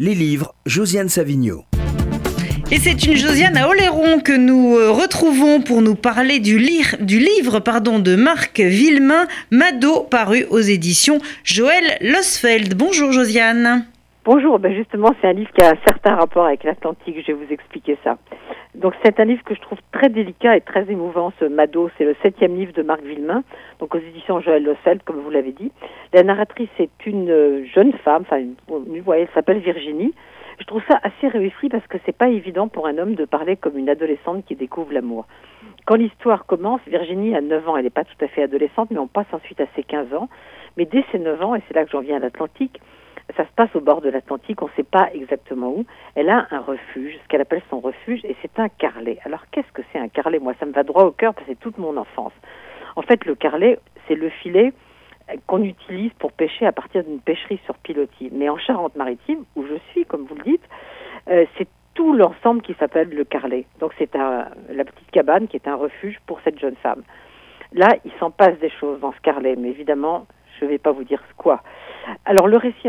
Les livres, Josiane Savigno. Et c'est une Josiane à Oléron que nous euh, retrouvons pour nous parler du, du livre pardon, de Marc Villemain, Mado, paru aux éditions Joël Losfeld. Bonjour Josiane. Bonjour, ben justement c'est un livre qui a un certain rapport avec l'Atlantique, je vais vous expliquer ça. Donc c'est un livre que je trouve très délicat et très émouvant, ce Mado, c'est le septième livre de Marc Villemain, donc aux éditions Joël Losfeld, comme vous l'avez dit. La narratrice est une euh, jeune femme, enfin vous voyez, elle s'appelle Virginie. Je trouve ça assez réussi parce que c'est pas évident pour un homme de parler comme une adolescente qui découvre l'amour. Quand l'histoire commence, Virginie a 9 ans, elle n'est pas tout à fait adolescente, mais on passe ensuite à ses 15 ans. Mais dès ses 9 ans, et c'est là que j'en viens à l'Atlantique, ça se passe au bord de l'Atlantique, on ne sait pas exactement où. Elle a un refuge, ce qu'elle appelle son refuge, et c'est un carlet. Alors qu'est-ce que c'est un carlet? Moi, ça me va droit au cœur parce que c'est toute mon enfance. En fait, le carlet, c'est le filet qu'on utilise pour pêcher à partir d'une pêcherie sur pilotis. Mais en Charente-Maritime, où je suis, comme vous le dites, euh, c'est tout l'ensemble qui s'appelle le carlet. Donc c'est la petite cabane qui est un refuge pour cette jeune femme. Là, il s'en passe des choses dans ce carlet, mais évidemment, je ne vais pas vous dire quoi. Alors le récit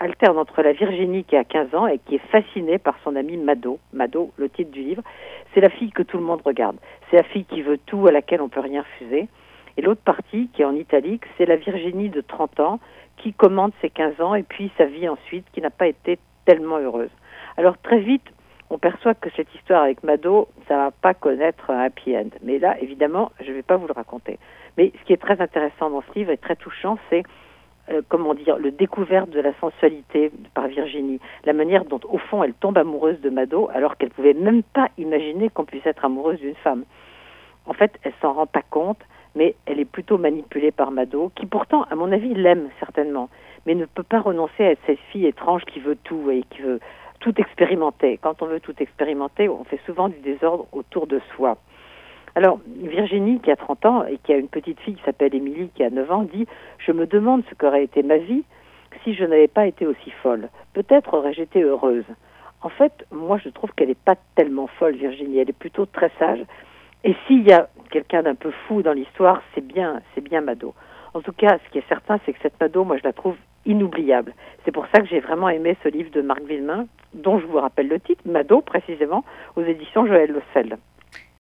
alterne entre la Virginie qui a 15 ans et qui est fascinée par son ami Mado. Mado, le titre du livre, c'est la fille que tout le monde regarde. C'est la fille qui veut tout, à laquelle on peut rien refuser. Et l'autre partie, qui est en italique, c'est la Virginie de 30 ans qui commande ses 15 ans et puis sa vie ensuite qui n'a pas été tellement heureuse. Alors très vite, on perçoit que cette histoire avec Mado, ça va pas connaître un happy end. Mais là, évidemment, je ne vais pas vous le raconter. Mais ce qui est très intéressant dans ce livre et très touchant, c'est euh, comment dire, le découverte de la sensualité par Virginie, la manière dont au fond elle tombe amoureuse de Mado alors qu'elle pouvait même pas imaginer qu'on puisse être amoureuse d'une femme. En fait, elle s'en rend pas compte, mais elle est plutôt manipulée par Mado, qui pourtant, à mon avis, l'aime certainement, mais ne peut pas renoncer à cette fille étrange qui veut tout et qui veut tout expérimenter. Quand on veut tout expérimenter, on fait souvent du désordre autour de soi. Alors, Virginie, qui a 30 ans et qui a une petite fille qui s'appelle Émilie, qui a 9 ans, dit Je me demande ce qu'aurait été ma vie si je n'avais pas été aussi folle. Peut-être aurais-je été heureuse. En fait, moi, je trouve qu'elle n'est pas tellement folle, Virginie. Elle est plutôt très sage. Et s'il y a quelqu'un d'un peu fou dans l'histoire, c'est bien, c'est bien Mado. En tout cas, ce qui est certain, c'est que cette Mado, moi, je la trouve inoubliable. C'est pour ça que j'ai vraiment aimé ce livre de Marc Villemain, dont je vous rappelle le titre, Mado, précisément, aux éditions Joël Lossel.